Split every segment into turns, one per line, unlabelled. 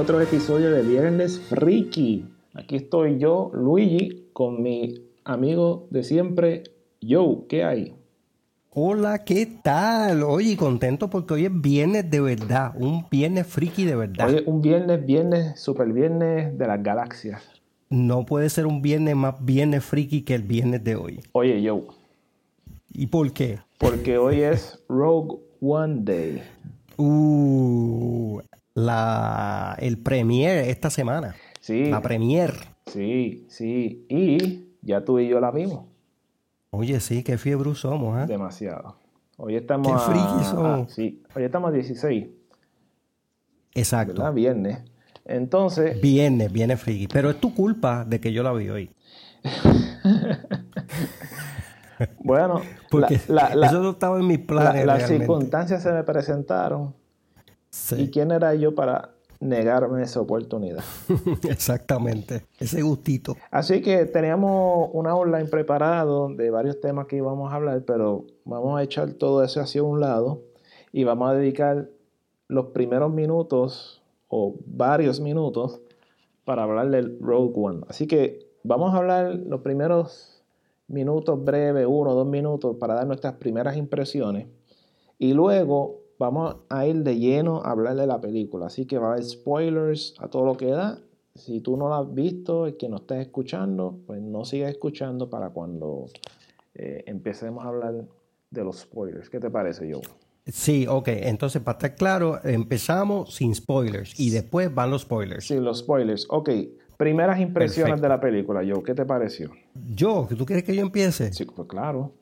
otro episodio de Viernes Freaky. Aquí estoy yo, Luigi, con mi amigo de siempre, Joe. ¿Qué hay?
Hola, ¿qué tal? Oye, contento porque hoy es viernes de verdad, un viernes friki de verdad.
Hoy es un viernes, viernes, super viernes de las galaxias.
No puede ser un viernes más viernes friki que el viernes de hoy.
Oye, Joe.
¿Y por qué?
Porque hoy es Rogue One Day.
Uh, la, el premier esta semana.
Sí.
La premier.
Sí, sí. Y ya tú y yo la vimos.
Oye, sí, qué fiebre somos, ¿eh?
Demasiado. Hoy estamos
Qué friki somos.
sí, hoy estamos a 16,
Exacto.
¿verdad? Viernes. Entonces,
Viernes, viernes friki. Pero es tu culpa de que yo la vi hoy.
bueno,
Porque
la- la-
eso no estaba en mis
la-
planes.
las
realmente.
circunstancias se me presentaron.
Sí,
¿Y quién era yo para negarme esa oportunidad?
exactamente. Ese gustito.
Así que teníamos una online preparado de varios temas que íbamos a hablar, pero vamos a echar todo eso hacia un lado y vamos a dedicar los primeros minutos o varios minutos para hablar del Rogue One. Así que vamos a hablar los primeros minutos breves, uno o dos minutos, para dar nuestras primeras impresiones. Y luego vamos a ir de lleno a hablar de la película. Así que va a haber spoilers a todo lo que da. Si tú no la has visto y que no estés escuchando, pues no sigas escuchando para cuando eh, empecemos a hablar de los spoilers. ¿Qué te parece, Joe?
Sí, ok. Entonces, para estar claro, empezamos sin spoilers y después van los spoilers.
Sí, los spoilers. Ok, primeras impresiones
Perfecto.
de la película, Joe. ¿Qué te pareció?
Yo, ¿tú quieres que yo empiece?
Sí, pues claro.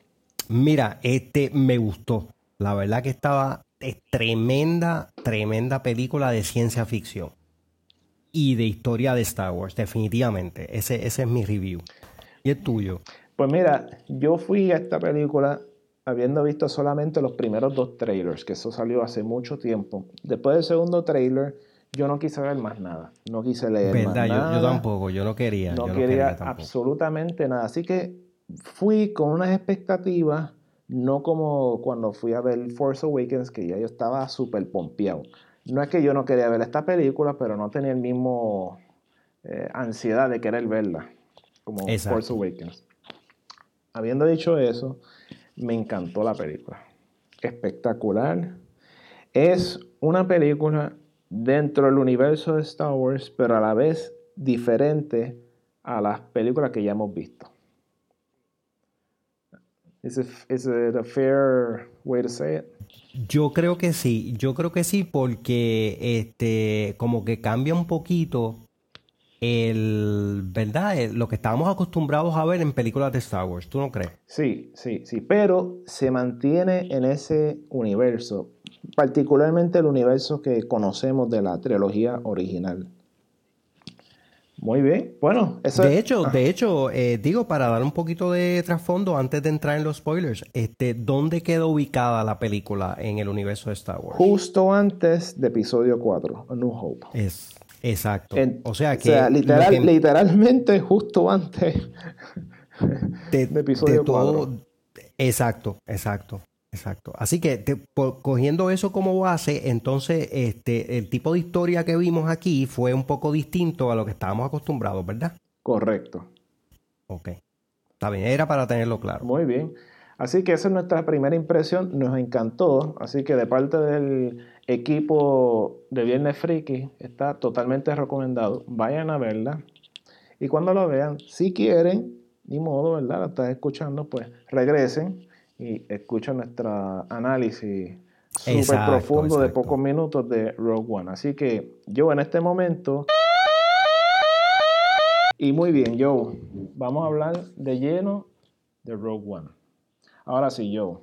Mira, este me gustó. La verdad que estaba es tremenda, tremenda película de ciencia ficción y de historia de Star Wars, definitivamente. Ese, ese es mi review. Y el tuyo.
Pues mira, yo fui a esta película habiendo visto solamente los primeros dos trailers, que eso salió hace mucho tiempo. Después del segundo trailer, yo no quise ver más nada. No quise leer
Verdad, yo, yo
nada.
tampoco, yo no quería.
No
yo
quería absolutamente nada. Así que fui con unas expectativas, no como cuando fui a ver Force Awakens, que ya yo estaba súper pompeado. No es que yo no quería ver esta película, pero no tenía el mismo eh, ansiedad de querer verla, como
Exacto.
Force Awakens. Habiendo dicho eso, me encantó la película. Espectacular. Es una película dentro del universo de Star Wars, pero a la vez diferente a las películas que ya hemos visto. Is it, is it a fair way to say it?
Yo creo que sí, yo creo que sí, porque este, como que cambia un poquito el, ¿verdad? El- lo que estábamos acostumbrados a ver en películas de Star Wars, ¿tú no crees?
Sí, sí, sí, pero se mantiene en ese universo, particularmente el universo que conocemos de la trilogía original. Muy bien, bueno, eso
De hecho, de hecho, eh, digo, para dar un poquito de trasfondo antes de entrar en los spoilers, este, ¿dónde queda ubicada la película en el universo de Star Wars?
justo antes de episodio 4, A New Hope.
Es, exacto.
En-
o sea que, lo
literal-
que-
literalmente justo antes
de,
de episodio
de todo-
4.
Exacto, exacto, exacto. Así que te- cogiendo eso como base, entonces este, el tipo de historia que vimos aquí fue un poco distinto a lo que estábamos acostumbrados, ¿verdad?
Correcto.
Ok. Está bien, era para tenerlo claro.
Muy bien. Así que esa es nuestra primera impresión. Nos encantó. Así que de parte del equipo de Viernes Friki está totalmente recomendado. Vayan a verla. Y cuando lo vean, si quieren, ni modo, ¿verdad? La estás escuchando, pues regresen y escuchen nuestro análisis súper
Exacto,
profundo de pocos minutos de Rogue One. Así que yo en este momento... Y muy bien, Joe. Vamos a hablar de lleno de Rogue One. Ahora sí, Joe.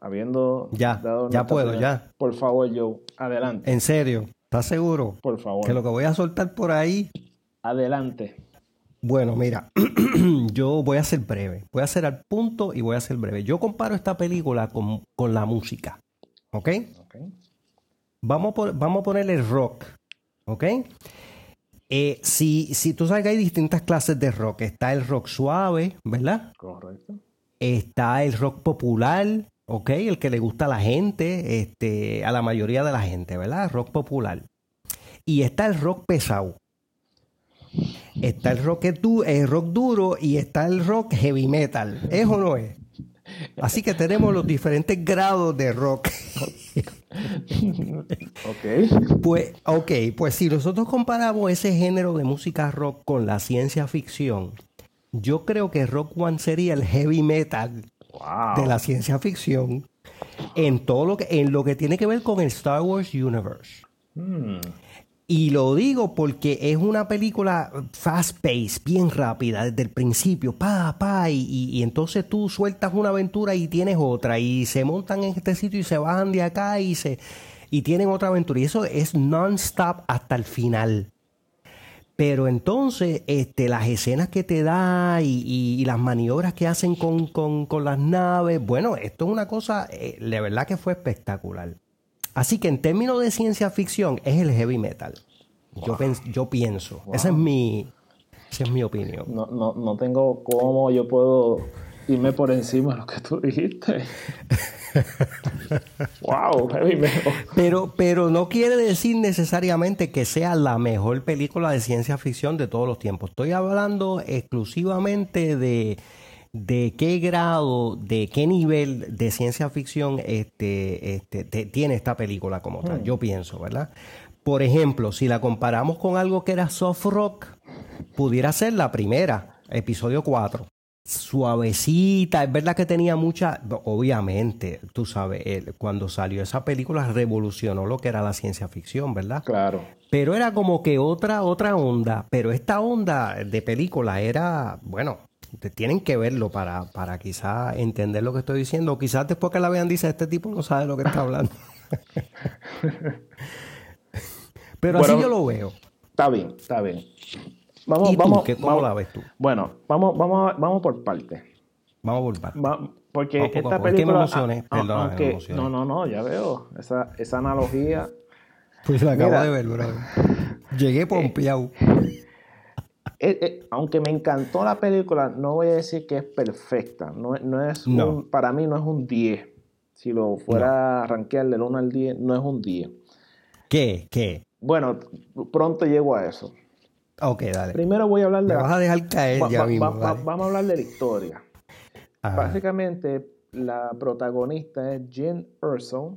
Habiendo
Ya,
dado
ya puedo, ya.
Por favor, Joe, adelante.
En serio, ¿estás seguro?
Por favor.
Que lo que voy a soltar por ahí
Adelante.
Bueno, mira, yo voy a ser breve, voy a ser al punto y voy a ser breve. Yo comparo esta película con, con la música, ¿ok? Vamos a, pon- vamos a ponerle rock, ¿ok? Eh, si, si tú sabes que hay distintas clases de rock, está el rock suave, ¿verdad?
Correcto.
Está el rock popular, ¿ok? El que le gusta a la gente, este, a la mayoría de la gente, ¿verdad? Rock popular. y está el rock pesado. Está el rock, el rock duro y está el rock heavy metal. ¿Es o no es? Así que tenemos los diferentes grados de rock.
ok.
Pues, ok, pues si nosotros comparamos ese género de música rock con la ciencia ficción, yo creo que Rock One sería el heavy metal de la ciencia ficción en todo lo que, en lo que tiene que ver con el Star Wars Universe. Hmm. Y lo digo porque es una película fast-paced, bien rápida, desde el principio, pa, pa, y, y, entonces tú sueltas una aventura y tienes otra, y se montan en este sitio y se bajan de acá y, se, y tienen otra aventura. Y eso es non-stop hasta el final. Pero entonces, este, las escenas que te da y, las maniobras que hacen con, con, las naves, bueno, esto es una cosa, eh, de verdad que fue espectacular. Así que en términos de ciencia ficción es el heavy metal. Yo, yo pienso. Esa, es mi, esa es mi opinión.
No, no, no tengo cómo yo puedo irme por encima de lo que tú dijiste. wow, heavy metal.
Pero, pero no quiere decir necesariamente que sea la mejor película de ciencia ficción de todos los tiempos. Estoy hablando exclusivamente de de qué grado, de qué nivel de ciencia ficción este, este tiene esta película como tal. Hmm. Yo pienso, ¿verdad? Por ejemplo, si la comparamos con algo que era soft rock, pudiera ser la primera, episodio 4. Suavecita, es verdad que tenía mucha, obviamente, tú sabes, cuando salió esa película revolucionó lo que era la ciencia ficción, ¿verdad?
Claro.
Pero era como que otra, otra onda, pero esta onda de película era, bueno, tienen que verlo para, para quizás entender lo que estoy diciendo. O quizás después que la vean dice, este tipo no sabe lo que está hablando. Pero así yo lo veo.
Está bien, está bien. Vamos, vamos,
¿Cómo la ves tú?
Bueno, vamos, vamos, vamos por partes.
Vamos por partes.
porque esta película... no, no, no, ya veo. Esa, esa analogía...
Pues la acabo de ver, bro. Llegué pompeado.
Eh, eh, aunque me encantó la película, no voy a decir que es perfecta. No, es para mí no es un 10. Si lo fuera a rankear del 1 al 10, no es un 10.
¿Qué? ¿Qué?
Bueno, pronto llego a eso.
Ok, dale.
Primero voy a hablar de...
vas a dejar caer ya mismo.
vamos a hablar de la historia. Básicamente, la protagonista es Jen Erso,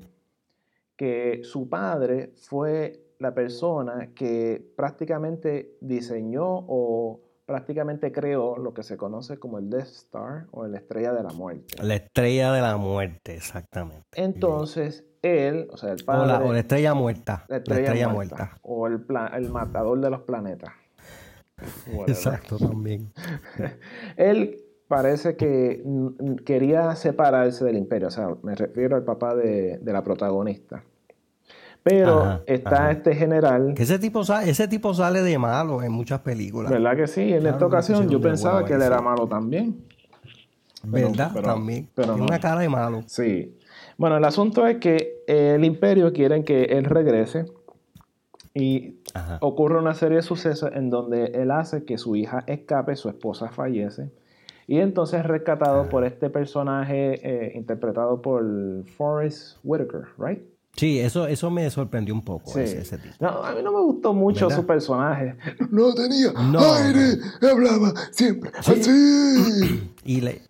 que su padre fue la persona que prácticamente diseñó o prácticamente creó lo que se conoce como el Death Star o la estrella de la muerte.
La estrella de la muerte, exactamente.
Entonces, él, o sea, el padre...
O la, estrella muerta.
La estrella, muerta, O el, el matador de los planetas.
Exacto, también.
él parece que quería separarse del imperio, o sea, me refiero al papá de la protagonista. Pero está este general.
ese tipo, sale, ese tipo sale de malo en muchas películas.
¿Verdad que sí? En esta ocasión yo pensaba que él era malo también.
¿Verdad? también. Tiene una cara de malo.
Sí. Bueno, el asunto es que el imperio quiere que él regrese y ocurre una serie de sucesos en donde él hace que su hija escape, su esposa fallece. Y entonces es rescatado por este personaje eh, interpretado por Forrest Whitaker, ¿right?
Sí, eso, eso me sorprendió un poco. Ese, tipo.
No, a mí no me gustó mucho su personaje. No tenía aire, hablaba siempre así.
y le.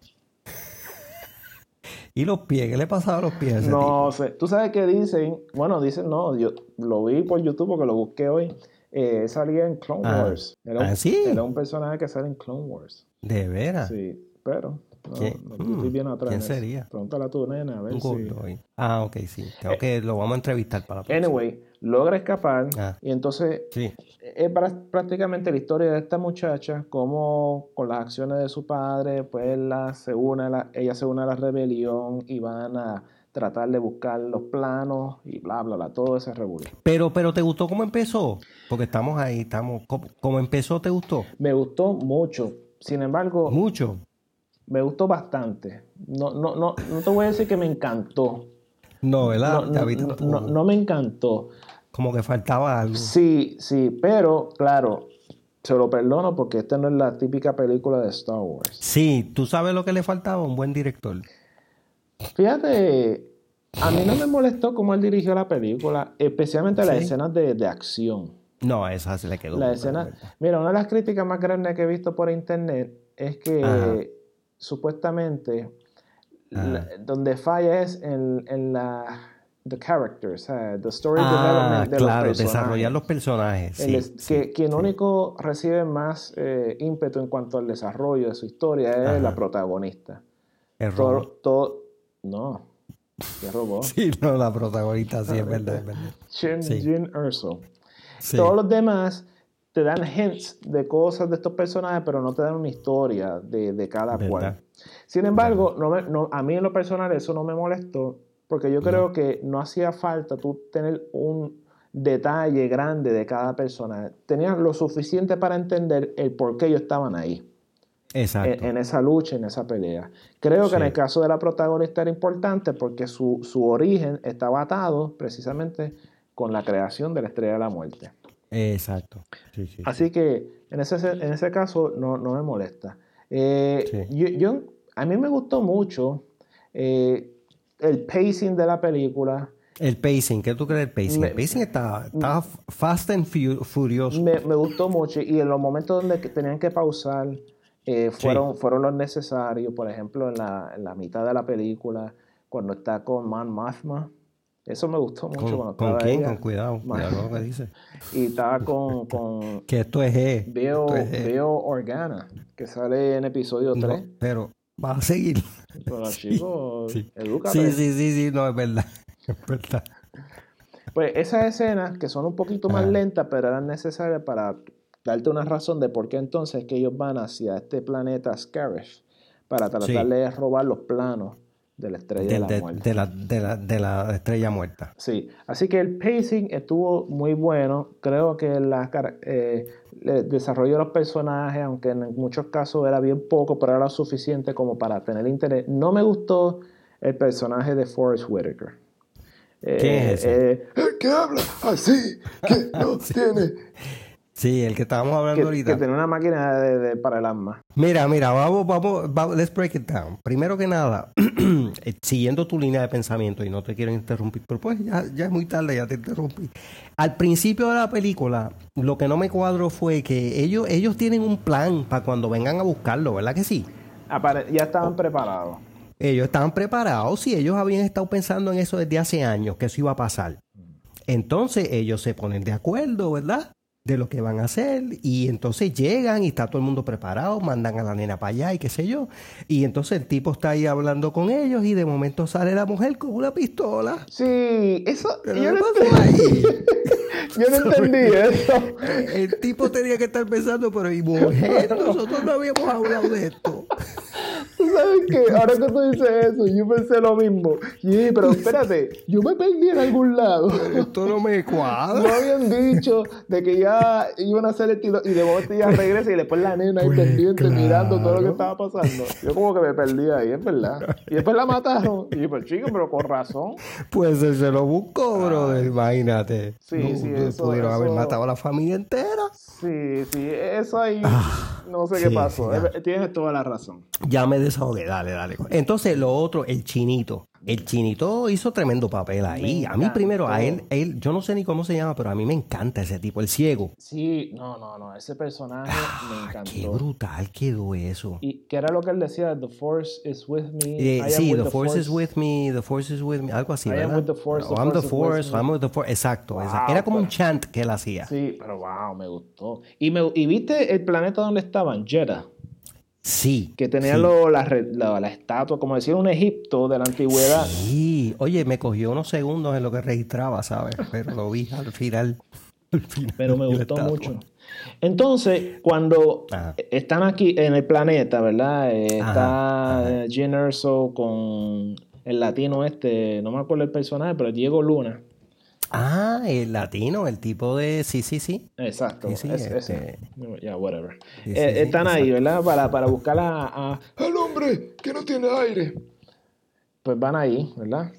¿Y los pies? ¿Qué le pasaba a los pies?
no sé. Tú sabes qué dicen. Bueno, dicen, no, yo lo vi por YouTube porque lo busqué hoy. Eh, salía en Clone ah. Wars. Era
¿Ah, sí?
Era un personaje que sale en Clone Wars.
¿De veras?
Sí, pero no,
¿Quién sería?
Pregúntale a tu nena a ver si...
Ah, ok, sí. Creo que lo vamos a entrevistar para la
Anyway, logra escapar ah. y entonces es prácticamente la historia de esta muchacha, cómo con las acciones de su padre, pues la, se une la, ella se une a la rebelión y van a tratar de buscar los planos y bla, bla, bla, todo ese revuelo.
Pero, pero ¿te gustó cómo empezó? Porque estamos ahí, estamos... ¿Cómo empezó te gustó?
Me gustó mucho. Sin embargo...
Mucho
me gustó bastante. No, no, no, no te voy a decir que me encantó.
No, ¿verdad?
No, no, me encantó.
Como que faltaba algo.
Sí, sí, pero claro, se lo perdono porque esta no es la típica película de Star Wars.
Sí, tú sabes lo que le faltaba, un buen director.
Fíjate, a mí no me molestó cómo él dirigió la película, especialmente las escenas de, de acción.
No, esa se le quedó.
La escena. Mira, una de las críticas más grandes que he visto por internet es que supuestamente donde falla es en, en la the characters, the story
ah, development de claro, los desarrollar los personajes.
que quien único recibe más eh, ímpetu en cuanto al desarrollo de su historia es la protagonista.
El
robot. Todo, no, ¿qué robot?
sí, no, la protagonista sí, es verdad. Es
verdad. Todos los demás te dan hints de cosas de estos personajes, pero no te dan una historia de, de cada cual. Sin embargo, no, no a mí en lo personal eso no me molestó, porque yo creo que no hacía falta tú tener un detalle grande de cada persona. Tenías lo suficiente para entender el por qué ellos estaban ahí.
Exacto.
En, esa lucha, en esa pelea. Creo que en el caso de la protagonista era importante porque su, su origen estaba atado precisamente con la creación de la Estrella de la Muerte.
Exacto.
Así que en ese, en ese caso no, me molesta. Eh, yo, a mí me gustó mucho eh, el pacing de la película.
El pacing, ¿qué tú crees del pacing? el pacing está, fast and furioso.
Me, gustó mucho y en los momentos donde tenían que pausar eh, fueron, fueron los necesarios. Por ejemplo, en la, en la mitad de la película, cuando está con Man Mathma eso me gustó mucho.
¿Con, ¿con quién? Con cuidado. Cuidado lo que dice.
Y estaba con. con
que esto es E.
Veo, veo Organa, que sale en episodio 3.
pero va a seguir.
Pero chicos,
sí. Sí, sí, sí, sí, no, es verdad. Es verdad.
Pues esas escenas que son un poquito más lentas, pero eran necesarias para darte una razón de por qué entonces que ellos van hacia este planeta Scarish para tratar de robar los planos de la estrella de, la muerte.
De la, estrella muerta.
Sí, así que el pacing estuvo muy bueno. Creo que la, eh, el desarrollo de los personajes, aunque en muchos casos era bien poco, pero era lo suficiente como para tener interés. No me gustó el personaje de Forrest Whitaker.
¿Qué es ese?
Eh, que habla así, que no tiene
Sí, el que estábamos hablando ahorita.
Que tiene una máquina de, para el arma.
Mira, mira, vamos, vamos, vamos, let's break it down. Primero que nada, eh, siguiendo tu línea de pensamiento, y no te quiero interrumpir, pero pues ya, ya es muy tarde, ya te interrumpí. Al principio de la película, lo que no me cuadro fue que ellos, ellos tienen un plan para cuando vengan a buscarlo, ¿verdad que sí?
ya estaban preparados.
Ellos estaban preparados, y ellos habían estado pensando en eso desde hace años, que eso iba a pasar. Entonces ellos se ponen de acuerdo, ¿verdad? De lo que van a hacer y entonces llegan y está todo el mundo preparado, mandan a la nena para allá y qué sé yo. Y entonces el tipo está ahí hablando con ellos y de momento sale la mujer con una pistola.
Sí, eso... yo, no yo no entendí eso.
El tipo tenía que estar pensando, pero y mujer, nosotros no habíamos hablado de esto.
¿Sabes qué? Ahora que tú dices eso, yo pensé lo mismo. Y pero espérate, yo me perdí en algún lado.
esto no me cuadra.
No habían dicho de que ya iban a hacer el estilo y de momento ya regresa y después la nena ahí pues pendiente mirando todo lo que estaba pasando. Yo como que me perdí ahí, es verdad. Y después la mataron. Y yo, pues chico, pero con razón.
Pues él se lo buscó, bro. Imagínate.
Sí, sí, eso,
Pudieron haber matado a la familia entera.
Sí, sí, eso ahí. Ah, no sé qué pasó. Tienes toda la razón.
Ya me desahogué, dale, dale. Entonces, lo otro, el chinito. El chinito hizo tremendo papel ahí. a mí primero, a él, él, yo no sé ni cómo se llama, pero a mí me encanta ese tipo, el ciego.
Sí, no, no, no, ese personaje me ah, encantó.
Qué brutal quedó eso.
Y que era lo que él decía, The Force is with me.
Eh, sí, the, force, is with me, The Force is with me, algo así, ¿verdad?
I'm the Force,
I'm the Force, I'm with the Force, exacto. era como un chant que él hacía.
Sí, pero wow, me gustó. Y, me, y viste el planeta donde estaban, Jeddah.
Sí.
Que tenía la, estatua, como decía, un Egipto de la antigüedad.
Sí, oye, me cogió unos segundos en lo que registraba, ¿sabes? Pero lo vi al final.
Pero me gustó mucho. Entonces, cuando están aquí en el planeta, ¿verdad? Eh, está Jen Erso con el latino este, no me acuerdo el personaje, pero Diego Luna.
Ah, el latino, el tipo de. Sí, sí, sí.
Exacto. Sí, este, Ya, whatever. Eh, están ahí, ¿verdad? Para, para buscar a, al hombre que no tiene aire. Pues van ahí, ¿verdad?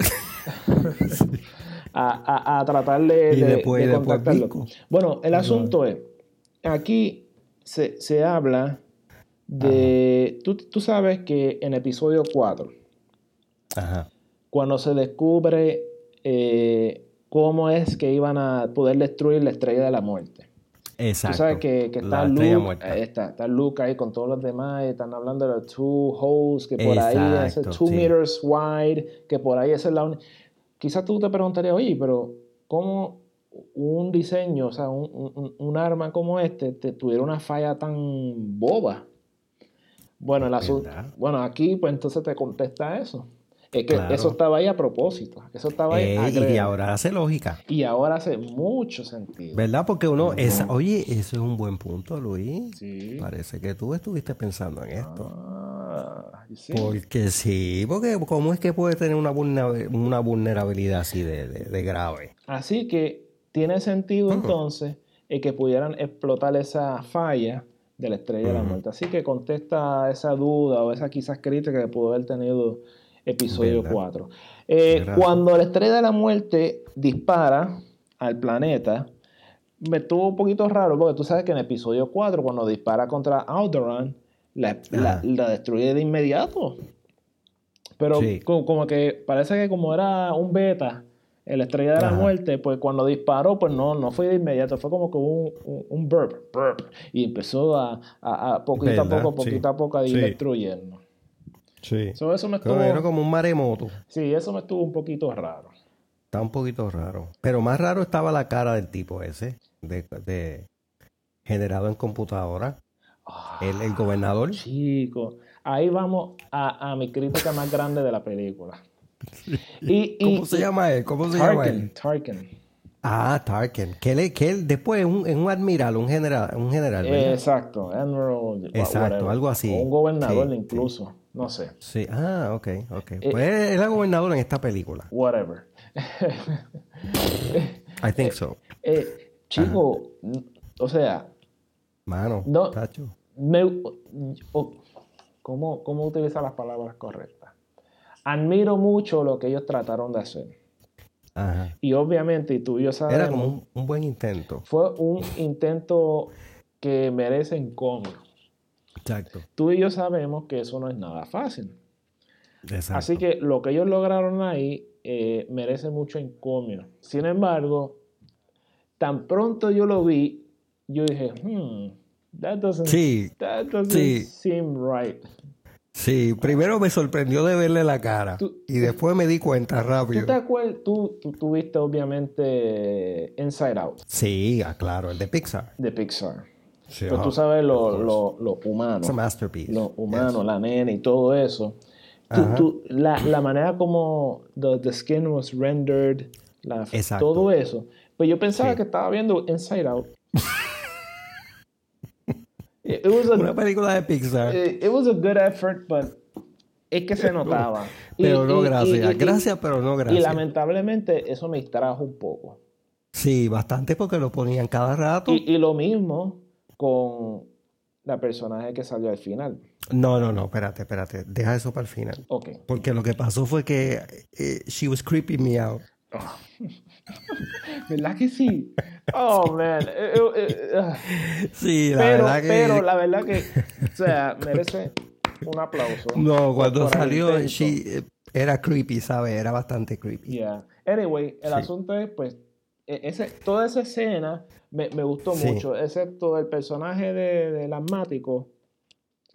a, a, tratar de, de, contactarlo. Bueno, el asunto es: aquí se, se habla de. Tú, tú, sabes que en episodio 4,
Ajá.
cuando se descubre. Eh, cómo es que iban a poder destruir la estrella de la muerte.
Exacto.
Tú sabes que, que está,
La
Luke, está, está Luke ahí con todos los demás, y están hablando de los two holes, que por ahí,
Exacto,
two
sí.
meters wide, que por ahí es la única. Quizás tú te preguntarías, oye, pero ¿cómo un diseño, o sea, un, un- un arma como este, te tuviera una falla tan boba? Bueno, el asunto, bueno, aquí pues entonces te contesta eso. Es que
Claro.
eso estaba ahí a propósito, eso estaba ahí
Eh, y ahora hace lógica.
Y ahora hace mucho sentido.
¿Verdad? Porque uno, es, oye, eso es un buen punto, Luis.
Sí.
Parece que tú estuviste pensando en esto.
Ah, see?
Porque sí, porque ¿cómo es que puede tener una, una vulnerabilidad así de, de- de grave?
Así que tiene sentido entonces que pudieran explotar esa falla de la estrella de la muerte. Así que contesta esa duda o esa quizás crítica que pudo haber tenido episodio
¿Verdad?
4. Eh, cuando la estrella de la muerte dispara al planeta, me estuvo un poquito raro porque tú sabes que en episodio 4, cuando dispara contra Alderaan, la, la- la destruye de inmediato. Pero
Sí.
como, que parece que como era un beta, la estrella de la
Ajá.
muerte, pues cuando disparó, pues no, no fue de inmediato, fue como que un, un, un burp, burp, y empezó a, a- a poquito a poco,
Sí.
poquito a poco a ir
Sí.
destruyendo.
Sí.
So, eso me estuvo,
como un maremoto.
sí, eso me estuvo un poquito raro.
Está un poquito raro. Pero más raro estaba la cara del tipo ese, de, de- generado en computadora.
Ah,
El, el gobernador.
Chico, ahí vamos a, a mi crítica más grande de la película. Y, y-
¿Cómo se llama él? ¿Cómo se llama
Tarkin,
él?
Tarkin.
Ah, Tarkin. Que él, que él después es un, un admiral, un general, un general, ¿verdad?
Exacto, Admiral.
Exacto,
whatever.
algo así.
O un gobernador
Sí,
incluso, no sé.
Sí, ah, ok, ok.
Eh,
Pues él era gobernador en esta película.
Whatever.
I think so.
Eh, chico, o sea,
Mano,
No.
tacho.
me, ¿cómo, ¿cómo utilizar las palabras correctas? Admiro mucho lo que ellos trataron de hacer.
Ajá.
Y obviamente, y tú y yo sabemos,
Era como un, un buen intento.
fue un intento que merece encomio.
Exacto.
Tú y yo sabemos que eso no es nada fácil.
Exacto.
Así que lo que ellos lograron ahí eh, merece mucho encomio. Sin embargo, tan pronto yo lo vi, yo dije, hmm, that doesn't,
Sí,
that doesn't
sí.
seem right.
sí. Primero me sorprendió de verle la cara.
Tú-
y después me di cuenta
¿Tú
rápido.
te acuerdas? Tú, tú, tú viste obviamente Inside Out
Sí, ah, claro, el de Pixar.
de Pixar.
Sí,
Pues
ah,
tú sabes lo, lo, lo humano.
It's a masterpiece.
lo humano, la nena y todo eso. Tú- tú- la, la manera como the, the skin was rendered, la-
Exacto.
todo eso. Pues yo pensaba
Sí.
que estaba viendo Inside Out. it, it was a,
Una película de Pixar.
it, it was a good effort, but es que se notaba. Y-
pero no
y- y-
gracias.
y-
gracias, pero no
Y
gracias.
lamentablemente eso me distrajo un poco.
Sí, bastante porque lo ponían cada rato.
Y, y lo mismo con la personaje que salió al final.
No, no, no, espérate, espérate. Deja eso para el final.
Ok.
Porque lo que pasó fue que eh, she was creeping me out.
¿Verdad que sí? Oh, man. Eh, eh, ah.
Sí, la
pero,
verdad que.
pero la verdad que, o sea, merece un aplauso.
No, cuando salió, she, era creepy, ¿sabes? Era bastante creepy.
Yeah. Anyway, el
Sí.
asunto es, pues, ese, toda esa escena me, me gustó
Sí.
mucho, excepto el personaje de, del asmático.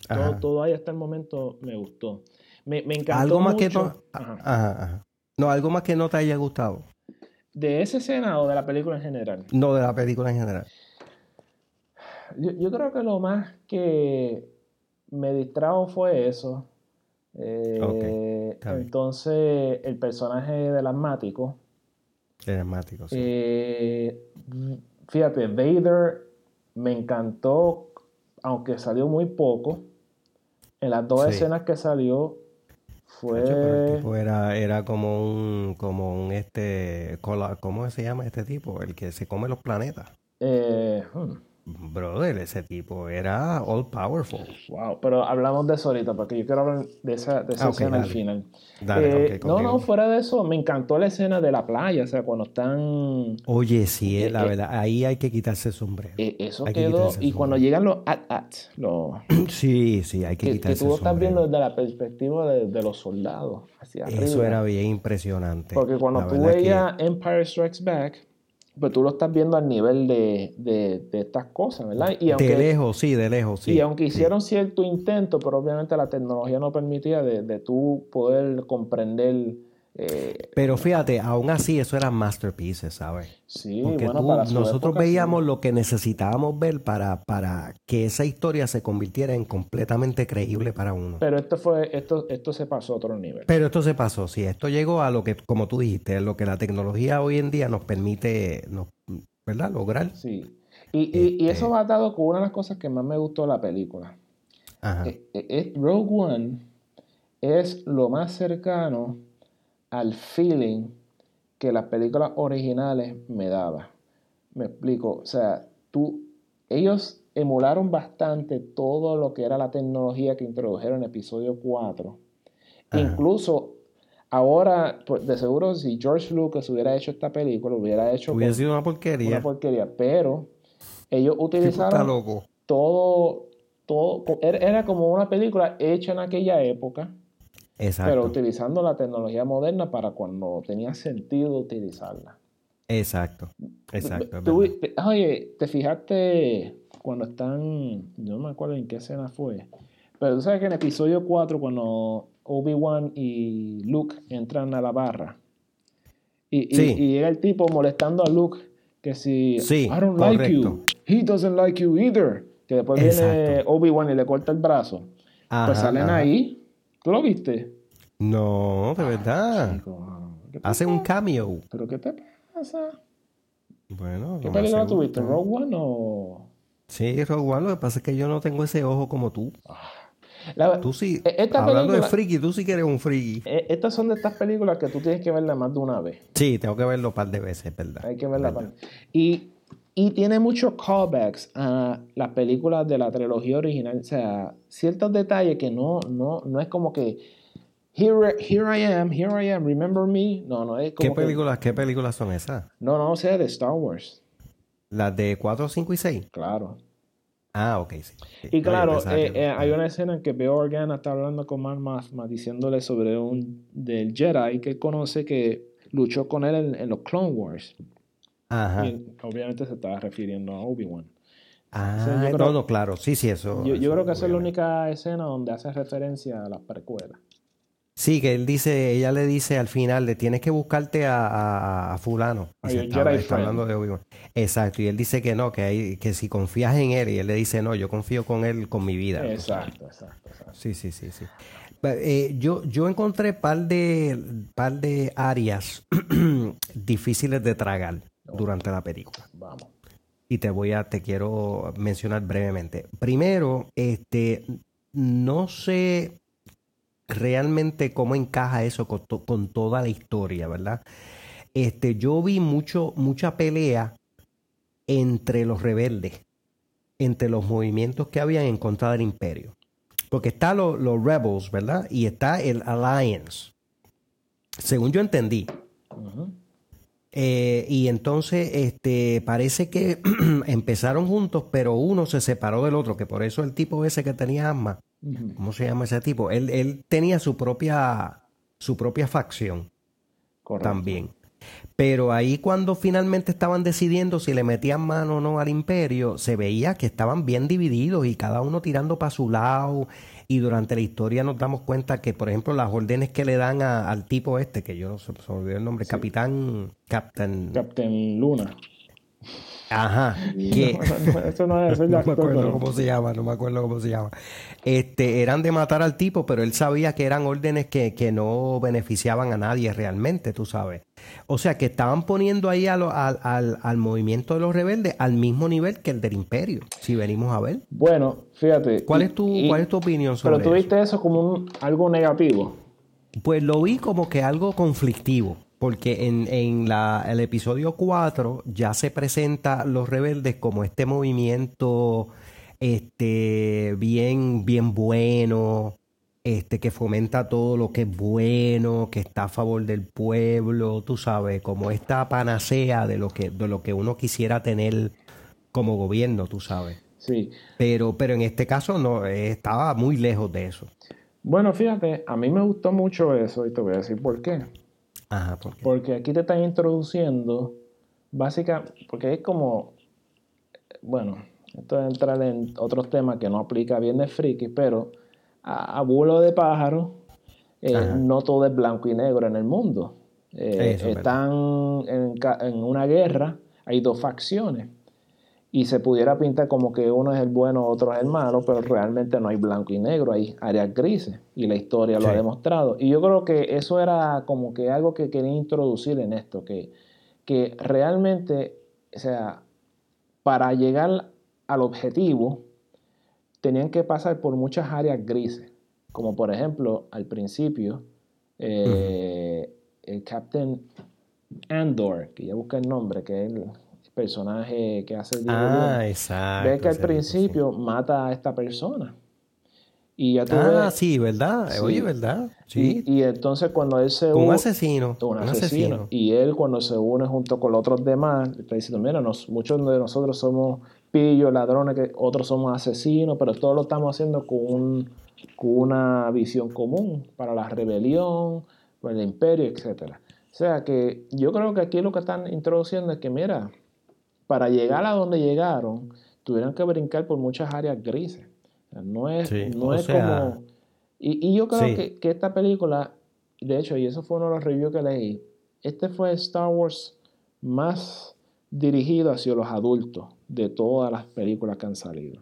Todo, todo ahí hasta el momento me gustó. Me, me encantó
Algo más que
mucho.
no.
Ajá.
Ajá, ajá. No, algo más que no te haya gustado.
¿De esa escena o de la película en general?
No de la película en general.
Yo, yo creo que lo más que me distrajo fue eso. Eh, entonces, el personaje del asmático.
Dramático, sí.
eh, fíjate, Vader me encantó, aunque salió muy poco. En las dos
Sí.
escenas que salió fue...
Chacho, pero el tipo era, era como un, como un este, ¿cómo se llama este tipo? El que se come los planetas.
eh, hmm,
Brother, ese tipo era all powerful.
wow, pero hablamos de eso ahorita, porque yo quiero hablar de esa, de esa
Ah, ok,
escena al
dale.
final.
Dale,
Eh,
ok,
no, no, fuera de eso, me encantó la escena de la playa, o sea, cuando están...
Oye, sí, eh, la
Eh,
verdad, ahí hay que quitarse el sombrero.
eh, eso
Hay que
quedó...
el
Y cuando llegan los at-at, los...
Sí, sí, hay que
Que, que
quitarse
tú
el
estás viendo desde la perspectiva de, de los soldados hacia
Eso
arriba.
era bien impresionante.
Porque cuando
La
tú
verdad que-
veías Empire Strikes Back, pues tú lo estás viendo al nivel de, de, de estas cosas, ¿verdad?
Y aunque, de lejos, sí, de lejos, sí.
Y aunque hicieron cierto intento, pero obviamente la tecnología no permitía de, de tú poder comprender
eh, Pero fíjate, aún así eso eran masterpieces, ¿sabes?
Sí,
Porque
bueno,
nosotros veíamos lo que necesitábamos ver para, para que esa historia se convirtiera en completamente creíble para uno.
Pero esto fue, esto, esto se pasó a otro nivel.
Pero esto se pasó, sí. Esto llegó a lo que, como tú dijiste, lo que la tecnología hoy en día nos permite, ¿verdad? Lograr.
Sí. Y, y, eso este va atado con una de las cosas que más me gustó de la película. Ajá. Eh, eh, Rogue One es lo más cercano al feeling que las películas originales me daban. Me explico, o sea, tú, ellos emularon bastante todo lo que era la tecnología que introdujeron en episodio 4. Incluso ahora, pues, de seguro, si George Lucas hubiera hecho esta película, hubiera hecho...
Hubiera sido una porquería.
Una porquería, pero ellos utilizaron todo, todo, era como una película hecha en aquella época pero utilizando la tecnología moderna para cuando tenía sentido utilizarla.
Exacto, exacto.
oye, ¿te fijaste cuando están, yo no me acuerdo en qué escena fue, pero tú sabes que en episodio 4 cuando Obi-Wan y Luke entran a la barra y, llega el tipo molestando a Luke que si
I
don't like you, he doesn't like you either, que después viene Obi-Wan y le corta el brazo, pues salen ahí ¿Tú lo viste?
No, de verdad. Hace un cameo.
¿Pero qué te pasa?
Bueno,
¿qué película tuviste? ¿Rogue One o.?
Sí, Rogue One. Lo que pasa es que yo no tengo ese ojo como tú.
Ah.
tú sí, e, hablando de friki, tú sí que eres un friki.
E, estas son de estas películas que tú tienes que verla más de una vez.
Sí, tengo que verlo un par de veces, ¿verdad?
Hay que verla par. Y, y tiene muchos callbacks a las películas de la trilogía original. O sea, ciertos detalles que no, no, no es como que Here, here I am, here I am, remember me. No, no es como
¿Qué películas, ¿qué películas son esas?
No, no, o sea, de Star Wars.
¿Las de 4, 5 y 6?
Claro.
Ah, ok, sí.
Y claro, eh, eh, hay una escena en que Beo Organa está hablando con Mark Mathma diciéndole sobre un del Jedi que conoce que luchó con él en, los Clone Wars.
Ajá.
Y obviamente se estaba refiriendo a Obi-Wan.
Ah, no, no, claro, sí, sí, eso.
Yo, yo creo que esa es la única escena donde hace referencia a las precuelas.
Sí, que él dice, ella le dice al final, le tienes que buscarte a, fulano. está, hablando de Obi-Wan. Exacto, y él dice que no, que, hay, que si confías en él, y él le dice, no, yo confío con él con mi vida.
Exacto, exacto,
Sí, sí, sí, sí. Eh, yo, yo encontré par de, par de áreas difíciles de tragar durante la película.
Vamos.
Y te voy a, te quiero mencionar brevemente. Primero, este, no sé realmente cómo encaja eso con, toda la historia, ¿verdad? Este, yo vi mucho, mucha pelea entre los rebeldes, entre los movimientos que habían en contra del imperio. Porque está los rebels, ¿verdad? Y está el alliance. Según yo entendí. Eh, y entonces este, parece que empezaron juntos, pero uno se separó del otro, que por eso el tipo ese que tenía asma ¿Cómo se llama ese tipo? Él, él tenía su propia, su propia facción también. Pero ahí cuando finalmente estaban decidiendo si le metían mano o no al imperio, se veía que estaban bien divididos y cada uno tirando para su lado. Y durante la historia nos damos cuenta que, por ejemplo, las órdenes que le dan al tipo este, que yo no sé, se olvidó el nombre, Capitán... Captain...
Captain Luna.
Ajá.
Que, eso no es,
no me acuerdo cómo se llama, no me acuerdo cómo se llama. Este, eran de matar al tipo, pero él sabía que eran órdenes que, que no beneficiaban a nadie realmente, tú sabes. O sea, que estaban poniendo ahí al, al, movimiento de los rebeldes al mismo nivel que el del imperio, si venimos a ver.
Bueno, fíjate.
¿Cuál, es, tu, ¿cuál es tu opinión sobre
eso? Pero tú viste eso como un, algo negativo.
Pues lo vi como que algo conflictivo. Porque en, en la, el episodio 4 ya se presenta los rebeldes como este movimiento este, bien, bien bueno, este, que fomenta todo lo que es bueno, que está a favor del pueblo, tú sabes, como esta panacea de lo que, de lo que uno quisiera tener como gobierno, tú sabes.
Sí.
Pero, pero en este caso no, estaba muy lejos de eso.
Bueno, fíjate, a mí me gustó mucho eso y te voy a decir por qué.
Ajá,
Porque aquí te están introduciendo básica, porque es como, bueno, esto es entrar en otros temas que no aplica bien de friki, pero a, vuelo de pájaro, eh, no todo es blanco y negro en el mundo. Eh, están en, en, una guerra, hay dos facciones. Y se pudiera pintar como que uno es el bueno, otro es el malo, pero realmente no hay blanco y negro, hay áreas grises. Y la historia lo ha demostrado. Y yo creo que eso era como que algo que quería introducir en esto, que, que realmente, o sea, para llegar al objetivo, tenían que pasar por muchas áreas grises. Como por ejemplo, al principio, eh, el Captain Andor, que ya busca el nombre, que es el personaje que hace el
Ah, exacto.
Ve que al principio mata a esta persona.
Y ya ah, sí, ¿verdad? Oye, ¿verdad?
Sí. Y, entonces cuando él se
une... Un asesino.
Un, asesino. Y él cuando se une junto con los otros demás, está diciendo, mira, muchos de nosotros somos pillos, ladrones, que otros somos asesinos, pero todo lo estamos haciendo con, con una visión común para la rebelión, para el imperio, etc. O sea que yo creo que aquí lo que están introduciendo es que, mira, para llegar a donde llegaron, tuvieron que brincar por muchas áreas grises. No es, no es como... Y, yo creo que, esta película, de hecho, y eso fue uno de los reviews que leí, este fue Star Wars más dirigido hacia los adultos de todas las películas que han salido.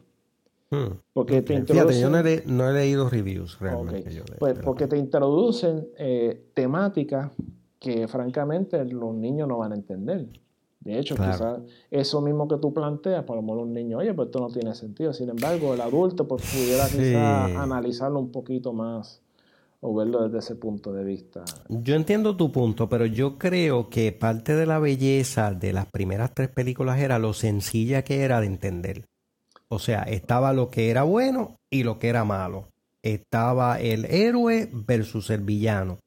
Hmm. Porque te introducen... yo no he, leído reviews realmente.
pues porque te introducen eh, temáticas que francamente los niños no van a entender. De hecho, quizás eso mismo que tú planteas, por lo menos un niño, oye, pues esto no tiene sentido. Sin embargo, el adulto pues, pudiera quizás analizarlo un poquito más o verlo desde ese punto de vista.
Yo entiendo tu punto, pero yo creo que parte de la belleza de las primeras tres películas era lo sencilla que era de entender. O sea, estaba lo que era bueno y lo que era malo. Estaba el héroe versus el villano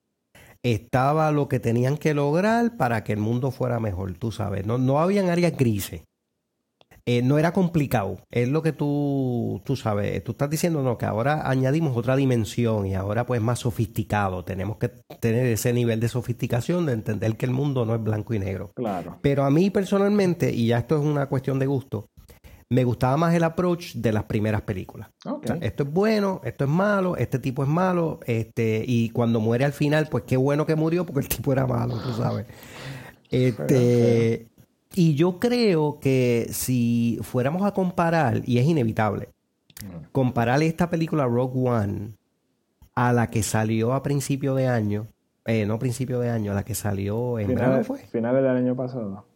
estaba lo que tenían que lograr para que el mundo fuera mejor, tú sabes. No, no habían áreas grises. Eh, no era complicado. Es lo que tú, tú sabes. Tú estás diciendo no, que ahora añadimos otra dimensión y ahora pues más sofisticado. Tenemos que tener ese nivel de sofisticación de entender que el mundo no es blanco y negro.
Claro.
Pero a mí personalmente, y ya esto es una cuestión de gusto, me gustaba más el approach de las primeras películas. esto es bueno, esto es malo, este tipo es malo, este, y cuando muere al final, pues qué bueno que murió porque el tipo era malo, tú sabes. Este, y yo creo que si fuéramos a comparar, y es inevitable, mm. comparar esta película Rogue One a la que salió a principio de año, eh, no principio de año, a la que salió en
finales, fue. Finales del año pasado.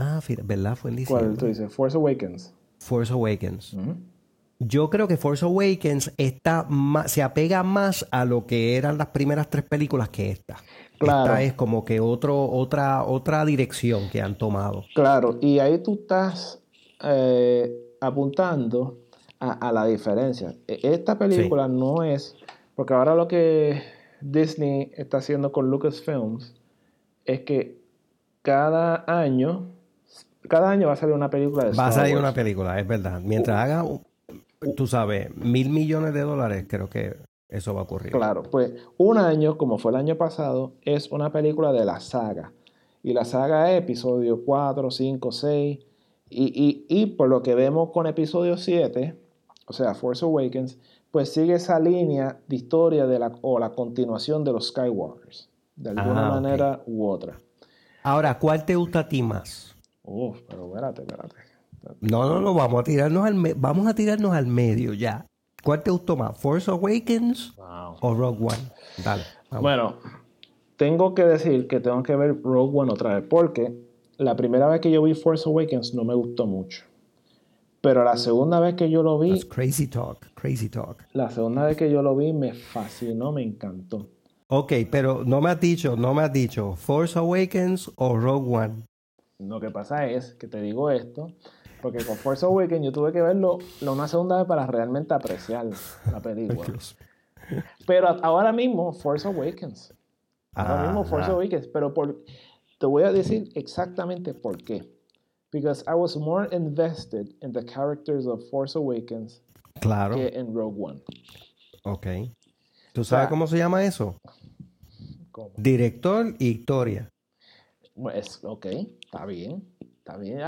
Ah, ¿verdad? Fue diciembre.
¿Cuál tú dices? Force Awakens.
Force Awakens. Yo creo que Force Awakens está se apega más a lo que eran las primeras tres películas que esta. Claro. Esta es como que otro, otra, otra dirección que han tomado.
Claro, y ahí tú estás eh, apuntando a, la diferencia. E, esta película no es, porque ahora lo que Disney está haciendo con Lucasfilms es que cada año cada año va a salir una película de
Star Va a salir una película, es verdad. Mientras uh, haga, tú sabes, mil millones de dólares, creo que eso va a ocurrir.
Claro, pues un año, como fue el año pasado, es una película de la saga. Y la saga es episodio 4, 5, 6. Y, y, por lo que vemos con episodio 7, o sea, Force Awakens, pues sigue esa línea de historia de la, o la continuación de los Skywalkers, de alguna ah, manera u otra.
Ahora, ¿cuál te gusta a ti más?
Uf, pero espérate, espérate.
No, no, no, vamos a tirarnos al, vamos a tirarnos al medio ya. ¿Cuál te gustó más? ¿Force Awakens o Rogue One? Dale.
Bueno, tengo que decir que tengo que ver Rogue One otra vez porque la primera vez que yo vi Force Awakens no me gustó mucho. Pero la segunda vez que yo lo vi.
crazy talk, crazy talk.
La segunda vez que yo lo vi me fascinó, me encantó.
Ok, pero no me has dicho, no me has dicho Force Awakens o Rogue One.
Lo que pasa es que te digo esto, porque con Force Awakens yo tuve que verlo una segunda vez para realmente apreciar la película. Pero ahora mismo, Force Awakens. Ahora mismo, Force Awakens. Pero por, te voy a decir exactamente por qué. Because I was more invested in the characters of Force Awakens
claro.
que en Rogue One.
Ok. ¿Tú sabes cómo se llama eso? Director y historia.
Pues, ok. Está bien, está bien.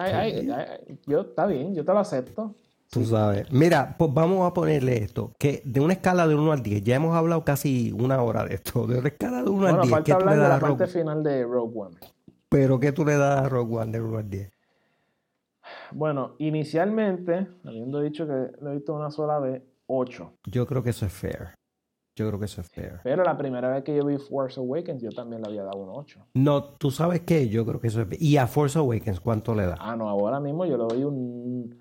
yo, está bien, yo te lo acepto.
Tú sabes. Mira, pues vamos a ponerle esto. Que de una escala de 1 al 10, ya hemos hablado casi una hora de esto. De una escala de 1 al 10.
Falta hablar de la parte final de Rogue One.
Pero ¿qué tú le das a Rogue One de 1 al 10?
Bueno, inicialmente, habiendo dicho que lo he visto una sola vez, 8.
Yo creo que eso es fair. Yo creo que eso es fair.
Pero la primera vez que yo vi Force Awakens, yo también le había dado un 8.
No, tú sabes qué, yo creo que eso es fair. ¿Y a Force Awakens cuánto le da?
Ah, no, ahora mismo yo le doy un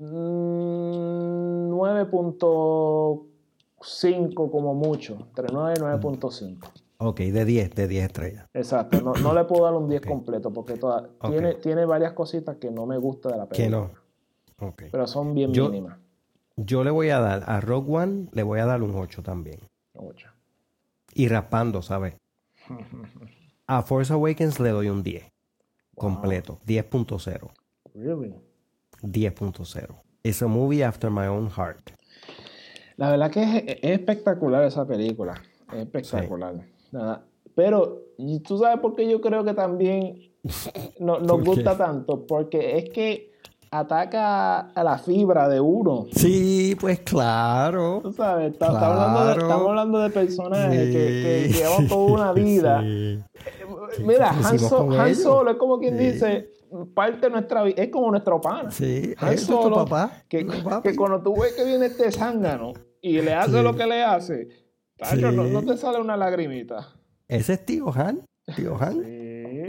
9.5 como mucho, entre 9 y 9.5.
Ok, de 10, de 10 estrellas.
Exacto, no, le puedo dar un 10 completo porque toda, tiene, tiene varias cositas que no me gusta de la película. Que no. Okay. Pero son bien mínimas.
Yo le voy a dar a Rogue One, le voy a dar un 8 también. 8. Y raspando, ¿sabes? a Force Awakens le doy un 10. Completo. 10.0. Really? 10.0. It's a movie after my own heart.
La verdad que es, espectacular esa película. Es espectacular. Nada. Pero, ¿tú sabes por qué yo creo que también no, nos gusta tanto? Porque es que ataca a la fibra de uno.
Sí, pues claro.
Tú sabes, estamos hablando de personajes que, llevan toda una vida. Mira, Han, Solo es como quien dice, parte de nuestra vida, es como nuestro pana.
Sí, Han Solo, papá.
Que, que, cuando tú ves que viene este zángano y le hace lo que le hace, no, te sale una lagrimita.
Ese es tío Han. Tío Han.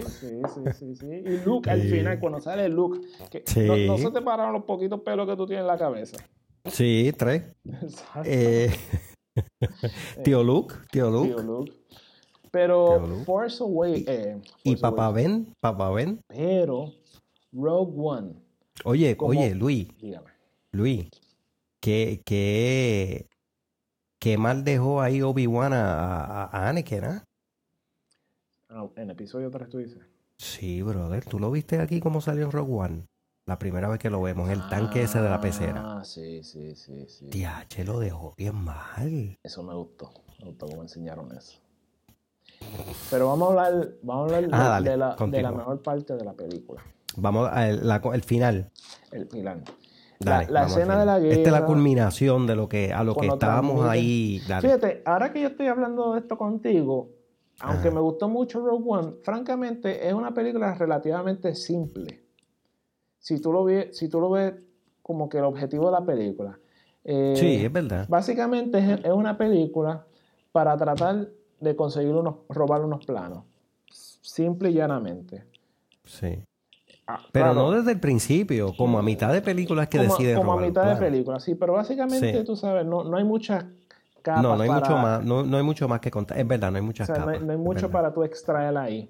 Sí, sí, sí, sí, Y Luke, al final, cuando sale Luke, que no, se te pararon los poquitos pelos que tú tienes en la cabeza.
Sí, tres. Eh, tío Luke, tío Luke. Tío Luke.
Pero Force Away. Eh,
¿Y Papá Ben? ¿Papá Ben?
Pero Rogue One.
Oye, oye, Luis. Dígame. Luis, ¿qué, qué, qué mal dejó ahí Obi-Wan a, a, Anakin, ¿ah?
Ah, en episodio 3 tú dices.
Sí, brother. ¿Tú lo viste aquí cómo salió Rogue One? La primera vez que lo vemos, el tanque ese de la pecera.
Ah, sí, sí, sí, sí.
Tiache, lo dejó bien mal.
Eso me gustó. Me gustó cómo enseñaron eso. Pero vamos a hablar, vamos a hablar ah, de, la, de, la, mejor parte de la película.
Vamos al final.
El final. la, escena de la guerra.
Esta es la culminación de lo que a lo que estábamos ahí.
Fíjate, ahora que yo estoy hablando de esto contigo, aunque me gustó mucho Rogue One, francamente es una película relativamente simple. Si tú lo ves, si tú lo ves como que el objetivo de la película.
Eh, sí, es verdad.
Básicamente es, una película para tratar de conseguir unos, robar unos planos. Simple y llanamente.
Sí. Ah, pero no desde el principio, como a mitad de películas que deciden
Como a mitad de películas, sí, pero básicamente tú sabes, no, no hay muchas capas.
No, no hay, mucho más, no, no, hay mucho más que contar. Es verdad, no hay muchas capas.
No hay, mucho para tú extraer ahí.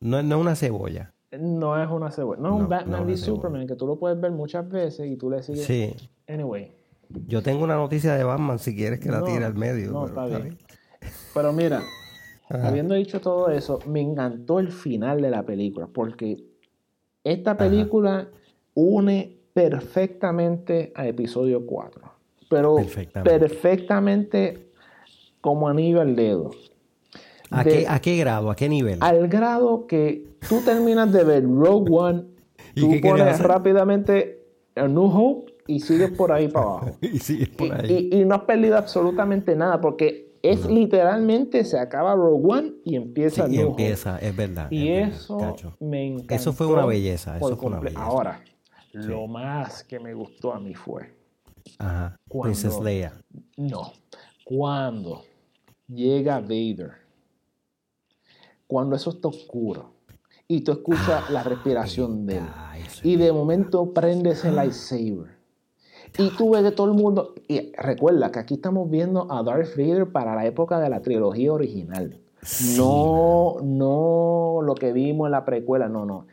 No, no es una cebolla.
No es una cebolla. No es un Batman v Superman que tú lo puedes ver muchas veces y tú le sigues. Sí. Anyway.
Yo tengo una noticia de Batman si quieres que la tire al medio. No, está bien.
Pero mira, Habiendo dicho todo eso, me encantó el final de la película, porque esta película une perfectamente a episodio 4. Pero perfectamente, como anillo al dedo.
¿A, qué, ¿A, qué, grado? ¿A qué nivel?
Al grado que tú terminas de ver Rogue One, tú pones rápidamente a New Hope y sigues por ahí para abajo.
y sigues por ahí.
y, no has perdido absolutamente nada, porque es literalmente se acaba Rogue One y empieza
sí, y empieza, es verdad.
Y eso me encantó.
Eso fue una belleza, eso fue una belleza.
Ahora, lo más que me gustó a mí fue.
Ajá. Princess Leia.
No. Cuando llega Vader. Cuando eso está oscuro. Y tú escuchas ah, la respiración de él. Y de momento prendes el lightsaber y tú ves que todo el mundo. Y recuerda que aquí estamos viendo a Darth Vader para la época de la trilogía original. No, no lo que vimos en la precuela, no, no.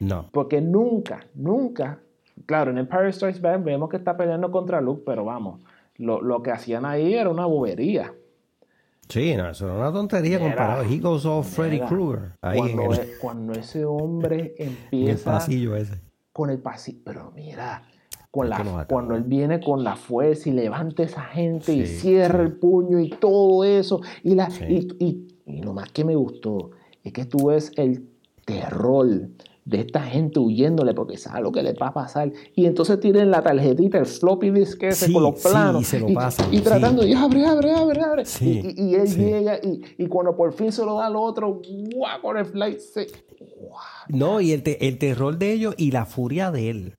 No.
Porque nunca, nunca. Claro, en Empire Strikes Back vemos que está peleando contra Luke, pero vamos, lo, que hacían ahí era una bobería.
Sí, no, eso era una tontería comparado. He goes all Freddy Krueger.
Cuando, cuando, ese hombre empieza.
el pasillo ese.
Con el pasillo. Pero mira, cuando él viene con la fuerza y levanta a esa gente y cierra el puño y todo eso. Y, la, y, lo más que me gustó es que tú ves el terror de esta gente huyéndole porque sabe lo que le va a pasar. Y entonces tienen la tarjetita, el floppy disk ese con los planos.
y se lo pasan.
Y, tratando, y abre, abre, abre, abre. Y, él llega y, cuando por fin se lo da al otro, ¡guau! Con el flight se...
No, y el, el terror de ellos y la furia de él.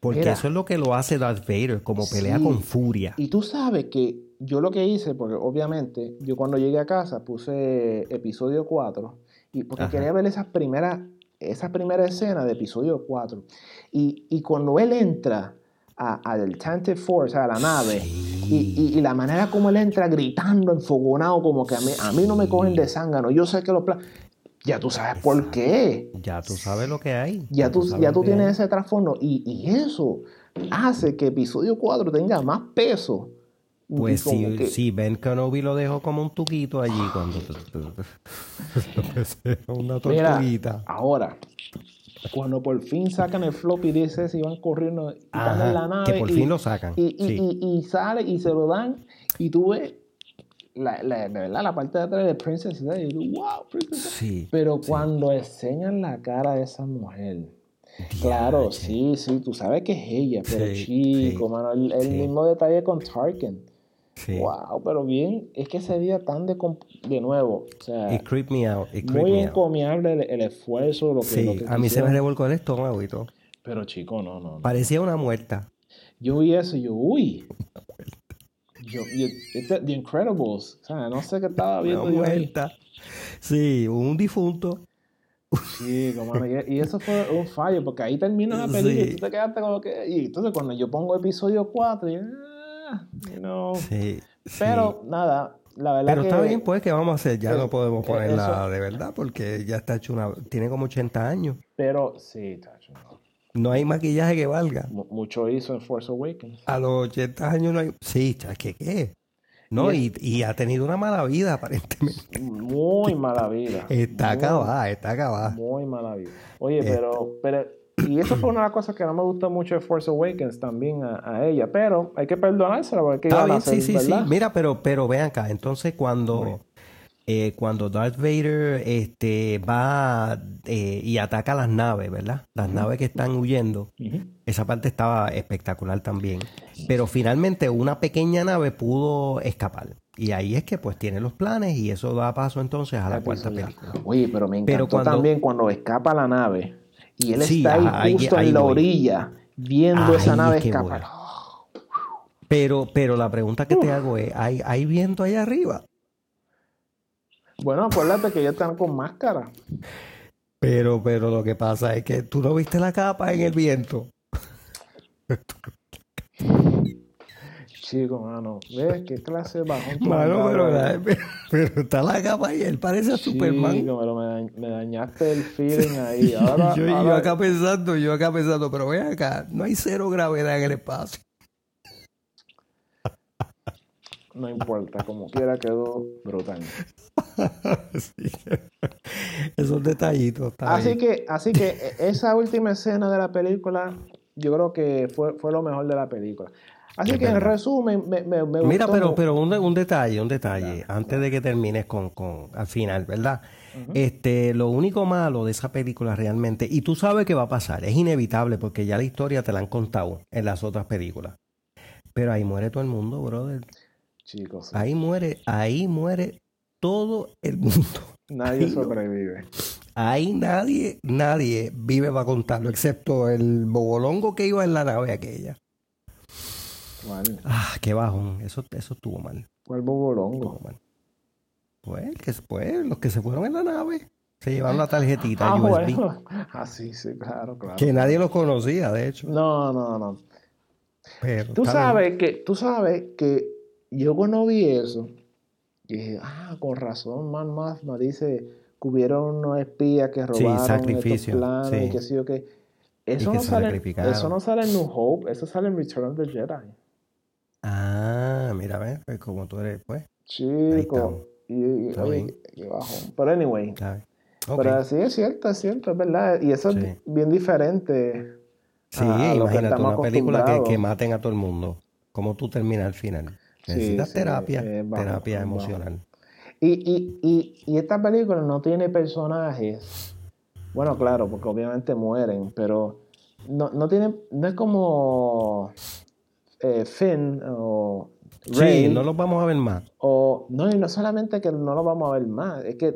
Porque eso es lo que lo hace Darth Vader, como pelea con furia.
Y tú sabes que yo lo que hice, porque obviamente yo cuando llegué a casa puse episodio 4, y porque quería ver esas primeras, esa primera escena de episodio 4. Y, y cuando él entra al Tantive Force, a la nave, y, y, la manera como él entra gritando, enfogonado, como que a mí, a mí no me cogen de zángano. Yo sé que los ya tú sabes por qué.
Ya tú sabes lo que hay.
Ya, tú, ya tú tienes ese trasfondo y, y, eso hace que episodio 4 tenga más peso.
Pues sí, sí, Ben Kenobi lo dejó como un tuquito allí cuando una tortuguita.
ahora, cuando por fin sacan el floppy dice si van corriendo y en la nave.
Que por fin lo sacan.
Y, y, y, sale y se lo dan y tú ves la, la, verdad, la parte de atrás de Princess y wow, Princess Pero cuando enseñan la cara de esa mujer, claro, sí, sí, tú sabes que es ella, pero chico, mano, el, mismo detalle con Tarkin. Wow, pero bien, es que ese día tan de, de nuevo. O sea,
it creeped me out.
muy encomiable el, esfuerzo. Lo que, sí,
a mí se me revolcó el estómago y todo.
Pero chico, no, no.
Parecía una muerta.
Yo vi eso y yo, uy, yo, este, The Incredibles, o sea, no sé qué estaba viendo yo ahí.
Sí, un difunto.
Sí, como, y, eso fue un fallo, porque ahí termina la película y tú te quedaste como que. Y entonces cuando yo pongo episodio 4, y, you know. Sí. Pero nada, la verdad
Pero está bien, pues, que vamos a hacer? Ya no podemos ponerla de verdad, porque ya está hecho una. Tiene como 80 años.
Pero sí, tacho,
no hay maquillaje que valga.
mucho hizo en Force Awakens.
A los 80 años no hay. Sí, ¿qué qué? No, y, y, ha tenido una mala vida, aparentemente.
Muy mala vida.
está acabada, está acabada.
Muy mala vida. Oye, este pero, pero. Y eso fue una de las cosas que no me gustó mucho de Force Awakens también a, ella. Pero hay que perdonársela porque
Está bien, sí, sí, sí. Mira, pero, pero vean acá. Entonces, cuando. Eh, cuando Darth Vader este, va eh, y ataca las naves, ¿verdad? Las naves que están huyendo. Esa parte estaba espectacular también. Pero finalmente una pequeña nave pudo escapar. Y ahí es que pues tiene los planes y eso da paso entonces a la cuarta película.
Oye, pero me encantó también cuando escapa la nave y él está ahí justo en la orilla viendo esa nave escapar.
Pero, pero la pregunta que te hago es, ¿hay, ¿hay viento ahí arriba?
Bueno, acuérdate que ellos están con máscara.
Pero, pero lo que pasa es que tú no viste la capa en el viento.
Chico, mano, ¿ves qué clase de bajón?
Mano, pero, pero, está la capa y él parece a Superman.
Pero me, dañaste el feeling ahí. Ahora,
yo, yo acá pensando, yo acá pensando, pero ve acá, no hay cero gravedad en el espacio
no importa, como quiera quedó brutal.
Esos detallitos.
Así que, así que e, esa última escena de la película, yo creo que fue, fue lo mejor de la película. Así que en resumen, me, me,
Mira, pero, pero un, un, detalle, un detalle, antes de que termines con, con al final, ¿verdad? Este, lo único malo de esa película realmente, y tú sabes que va a pasar, es inevitable porque ya la historia te la han contado en las otras películas. Pero ahí muere todo el mundo, brother.
Chicos.
Ahí muere, ahí muere todo el mundo.
Nadie sobrevive.
Ahí nadie, nadie vive para contarlo, excepto el bobolongo que iba en la nave aquella. ¿Cuál? Ah, qué bajón. Eso, eso estuvo mal.
¿Cuál bobolongo? Mal.
Pues, que, pues, los que se fueron en la nave. Se llevaron la tarjetita ah, USB.
Ah, sí, sí, claro, claro.
Que nadie los conocía, de hecho.
No, no, no. Pero, tú sabes que, tú sabes que yo cuando vi eso, dije, ah, con razón, Man me dice que hubieron unos espías que robaron sí, sacrificio, estos planes y que sí o que... Eso no, sale, eso no sale en New Hope, eso sale en Return of the Jedi.
Ah, mira, ves, pues como tú eres, pues.
Chico. Y, Pero anyway. Pero así es cierto, es cierto, es verdad. Y eso es bien diferente.
Sí, imagínate una película que, que maten a todo el mundo. ¿Cómo tú terminas al final? Necesitas terapia, terapia emocional.
Y, y, y, y, esta película no tiene personajes Bueno, claro, porque obviamente mueren, pero no, no tiene, no es como eh, Finn o Rey.
Sí, no los vamos a ver más.
O, no, y no solamente que no los vamos a ver más, es que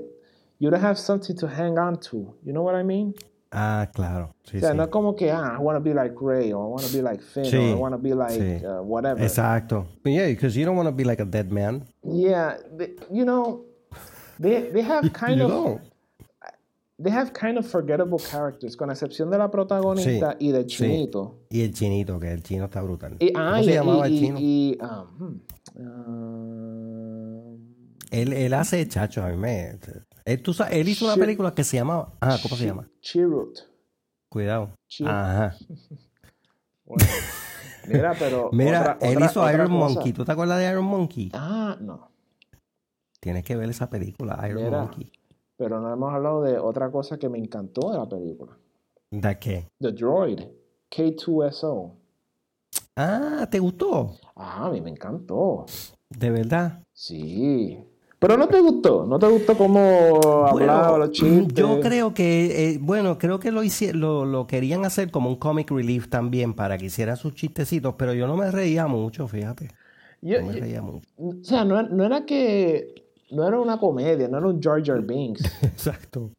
you don't have something to hang on to. You know what I mean?
Ah, claro. Sí,
o sea,
sí.
no es como que, ah, I want to be like Ray, or I want to be like Finn,
Sí,
or I want to be like
sí.
uh, whatever.
Exacto. Yeah, because you don't want to be like a dead man.
Yeah, they- you know, they, they have kind of
don't.
They have kind of forgettable characters, con excepción de la protagonista y del
sí.
chinito.
Y el chinito, que el chino está brutal.
Y, ah,
¿Cómo
y,
se llamaba
y-
el chino?
y- um, um,
Él, él hace chacho, a mí me... Él, tú sabes, él hizo una película que se llama... Ah, ¿cómo se llama?
Chirrut.
Cuidado.
Chi-
Ajá.
Bueno, mira, pero.
Mira,
otra-
él
otra-
hizo
otra
Iron
cosa.
Monkey. ¿Tú te acuerdas de Iron Monkey?
Ah, no.
Tienes que ver esa película, Iron
Mira.
Monkey.
Pero no hemos hablado de otra cosa que me encantó de la película.
¿De qué?
The Droid. K2SO.
Ah, ¿te gustó?
Ah, a mí me encantó.
¿De verdad?
Sí. Pero no te gustó. No te gustó cómo hablaba los chistes.
yo creo que, eh, bueno, creo que lo, lo, lo querían hacer como un comic relief también para que hiciera sus chistecitos, pero yo no me reía mucho, fíjate.
Yo-
No me reía mucho.
o sea, no, no era que. No era una comedia, no era un Jar Jar Binks.
Exacto.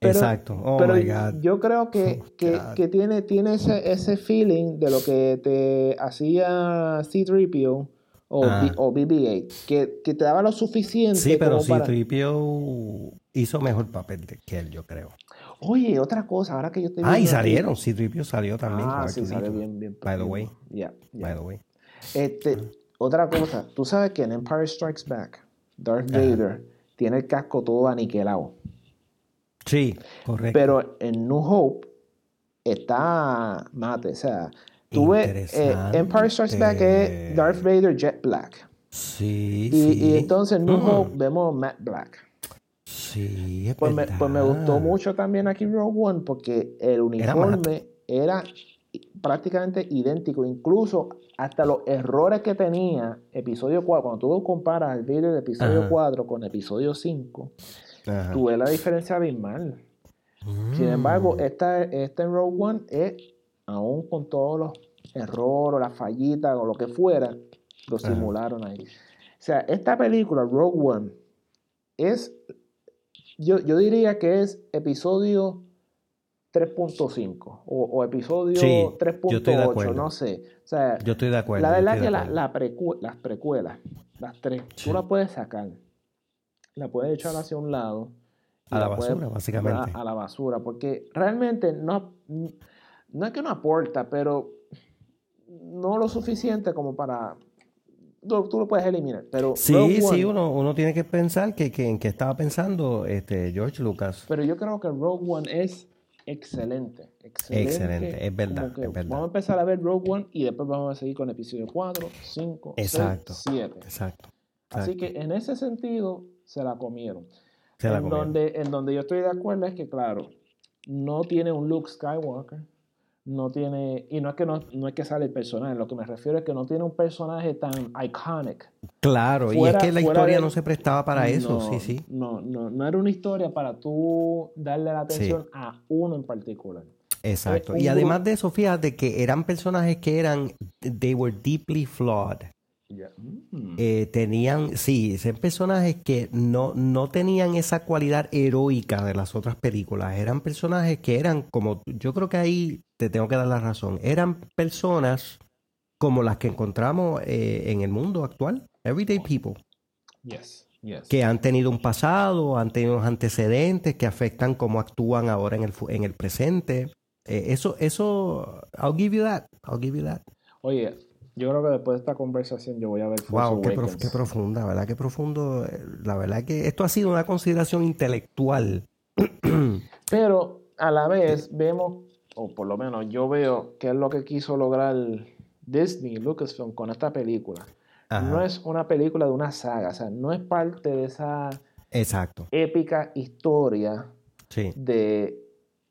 Pero-
Exacto. Oh
pero
my God.
yo creo que,
Oh,
que, tiene, tiene ese, ese feeling de lo que te hacía C-3PO o,
Ah.
B- o BB-8, que, que te daba lo suficiente
Sí, pero
como
sí,
para...
Tripio hizo mejor papel que él, yo creo.
Oye, otra cosa, ahora que yo estoy
Ah, y salieron. Sí, Tripio salió también.
Ah, sí, sale bien, bien.
By the way.
Yeah, yeah.
By the way.
Este, otra cosa, tú sabes que en Empire Strikes Back, Darth Vader tiene el casco todo aniquilado.
Sí, correcto.
Pero en New Hope está mate. O sea, tú ves, eh. Empire Strikes Back es Darth Vader Jet Black.
sí,
Y,
sí.
y entonces en New
Mm.
Hope vemos Matt Black.
Sí, es
Pues me, pues me gustó mucho también aquí Rogue One porque el uniforme era, prácticamente idéntico. Incluso hasta los errores que tenía episodio 4. Cuando tú comparas el Vader de episodio
Ajá.
4 con episodio 5,
Ajá.
tú ves la diferencia abismal. Sin
Mm.
embargo, esta, esta en Rogue One es, aún con todos los errores, las fallitas o lo que fuera, lo
Ajá.
simularon ahí. O sea, esta película, Rogue One, es, yo, yo diría que es episodio 3.5 o, o episodio
Sí, yo estoy de
3.8,
acuerdo.
no sé. O sea,
Yo estoy de acuerdo.
la verdad que la, la precu- las precuelas, las tres,
Sí.
tú las puedes sacar, la puedes echar hacia un lado. y
A la basura, básicamente.
A, a la basura, porque realmente no, no es que no aporta, pero no lo suficiente como para... Tú, tú lo puedes eliminar, pero...
Sí,
Rogue
sí,
One-
uno, uno tiene que pensar que, que en qué estaba pensando este George Lucas.
Pero yo creo que Rogue One es excelente. Excelente.
Excelente, es verdad, es.
Vamos a empezar a ver Rogue One y después vamos a seguir con episodio 4, 5,
Exacto.
6, 7.
Exacto.
Así que en ese sentido se la comieron.
Se la
en,
comieron.
donde, en donde yo estoy de acuerdo es que, claro, no tiene un Luke Skywalker, no tiene, y no es que no, no es que sale el personaje, lo que me refiero es que no tiene un personaje tan iconic.
Claro, y es que la historia
de-
no se prestaba para eso,
No,
sí, sí.
No, no, no era una historia para tú darle la atención a uno en particular.
Exacto. Y además de eso, fíjate que eran personajes que eran, they were deeply flawed.
Mm.
Eh, tenían, sí, eran personajes que no, no tenían esa cualidad heroica de las otras películas. Eran personajes que eran como, yo creo que ahí te tengo que dar la razón, eran personas como las que encontramos eh, en el mundo actual, everyday people,
Yes, yes.
que han tenido un pasado, han tenido unos antecedentes que afectan cómo actúan ahora en el, en el presente. Eh, eso, eso, I'll give you that, I'll give you that.
Oye, yo creo que después de esta conversación yo voy a ver Force
Wow, qué, prof- qué profunda, ¿verdad? Qué profundo. eh, La verdad que esto ha sido una consideración intelectual.
Pero a la vez vemos, o por lo menos yo veo, qué es lo que quiso lograr Disney, Lucasfilm con esta película.
Ajá.
No es una película de una saga, o sea, no es parte de esa
Exacto,
épica historia
sí.
de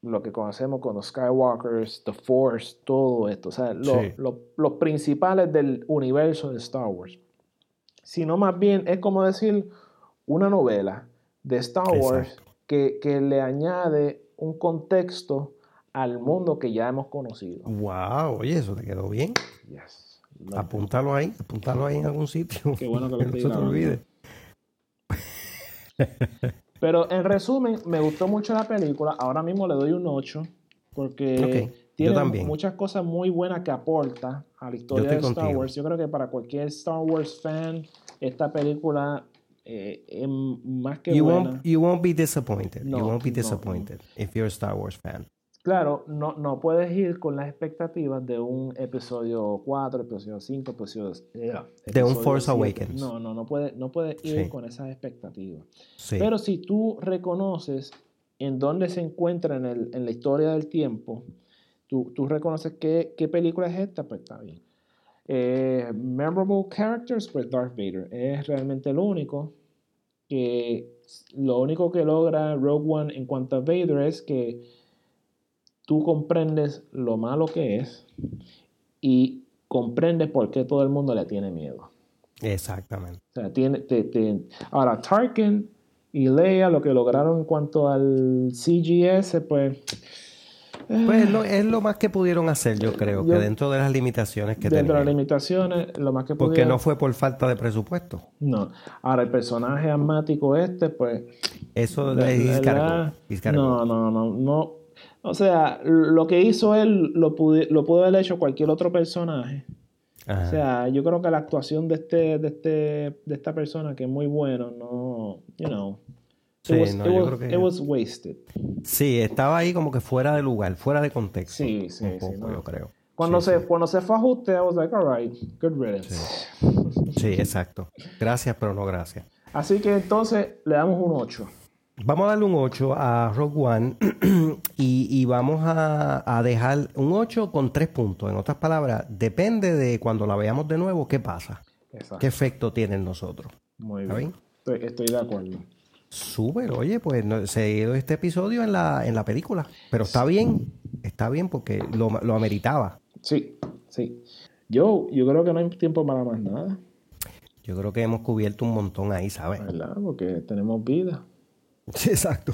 lo que conocemos con los Skywalkers, The Force, todo esto. O sea, lo-
Sí.
lo- los principales del universo de Star Wars. Sino más bien es como decir una novela de Star Wars que, que le añade un contexto al mundo que ya hemos conocido.
Wow, oye, eso te quedó bien.
Yes.
Apúntalo ahí, apúntalo ahí en algún sitio.
Qué bueno que lo
no se te olvide.
Pero en resumen, me gustó mucho la película. Ahora mismo le doy un 8 porque
Ok, yo
tiene muchas cosas muy buenas que aporta a la historia de Star
contigo.
Wars. Yo creo que para cualquier Star Wars fan, esta película eh, es más que
You
buena.
won't, you won't be disappointed.
No,
you won't be
no,
disappointed if you're a Star Wars fan.
Claro, no, no puedes ir con las expectativas de un episodio 4, episodio 5, episodio... eh,
De un Force
7.
Awakens.
No, no, no puedes, no puedes ir
Sí.
con esas expectativas.
Sí.
Pero si tú reconoces en dónde se encuentra en, el- en la historia del tiempo, tú, tú reconoces qué, qué película es esta, pues está bien. Eh, memorable characters, pues Darth Vader es realmente el único que lo único que logra Rogue One en cuanto a Vader es que tú comprendes lo malo que es y comprendes por qué todo el mundo le tiene miedo.
Exactamente.
O sea, tiene, te- te- Ahora, Tarkin y Leia, lo que lograron en cuanto al CGS, pues.
Pues es lo, es lo más que pudieron hacer, yo creo,
Yo-
que dentro de las limitaciones que
dentro de las limitaciones, lo más que
Porque
pudieron-
no fue por falta de presupuesto.
No. Ahora, el personaje asmático este, pues.
Eso
la-.
He's gotta
no, no, no, no. O sea, lo que hizo él lo, pude- lo pudo haber hecho cualquier otro personaje.
Ajá.
O sea, yo creo que la actuación de este, de este, de esta persona que es muy bueno, no, you know, it,
Sí,
was,
no,
it
yo
was-
creo que-
it was wasted.
Sí, estaba ahí como que fuera de lugar, fuera de contexto.
Sí, sí,
un
sí, no.
yo creo.
Cuando
Sí,
se,
sí.
cuando se fue a ajuste, I was like, alright, good riddance.
Sí, exacto. Gracias, pero no gracias.
Así que entonces le damos un 8.
Vamos a darle un 8 a Rogue One y, y vamos a, a dejar un 8 con 3 puntos. En otras palabras, depende de cuando la veamos de nuevo, qué pasa,
Exacto.
qué efecto tiene en nosotros.
Muy
¿Está
bien.
bien?
Estoy, estoy de acuerdo.
Súper, oye, pues no- se dio este episodio en la, en la película. Pero está bien, está bien porque lo, lo ameritaba.
Sí, sí. Yo, yo creo que no hay tiempo para más nada,
Yo creo que hemos cubierto un montón ahí, ¿sabes?
¿verdad? Porque tenemos vida
Sí, exacto.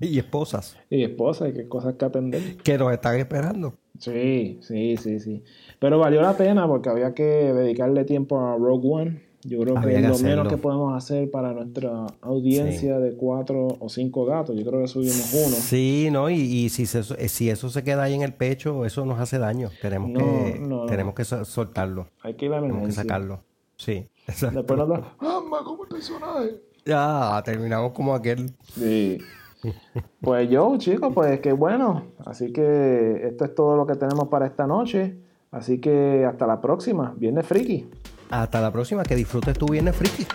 y esposas
y esposa y que cosas que atender.
que nos están esperando.
Sí, sí, sí, sí. Pero valió la pena porque había que dedicarle tiempo a Rogue One. Yo creo
Había
que es lo
hacerlo.
menos que podemos hacer para nuestra audiencia de cuatro o cinco gatos. Yo creo que subimos uno.
Sí, ¿no? Y, y si, se- si eso se queda ahí en el pecho, eso nos hace daño. Tenemos
No,
que,
no.
tenemos que so- soltarlo.
Hay que ir a la
Tenemos que sacarlo. Sí. exacto.
Después nos da, ¡Ama como el personaje!
Ya, terminamos como aquel.
Sí. Pues yo, chicos, pues qué bueno. Así que esto es todo lo que tenemos para esta noche. Así que hasta la próxima. Viernes friki.
Hasta la próxima. Que disfrutes tu viernes friki.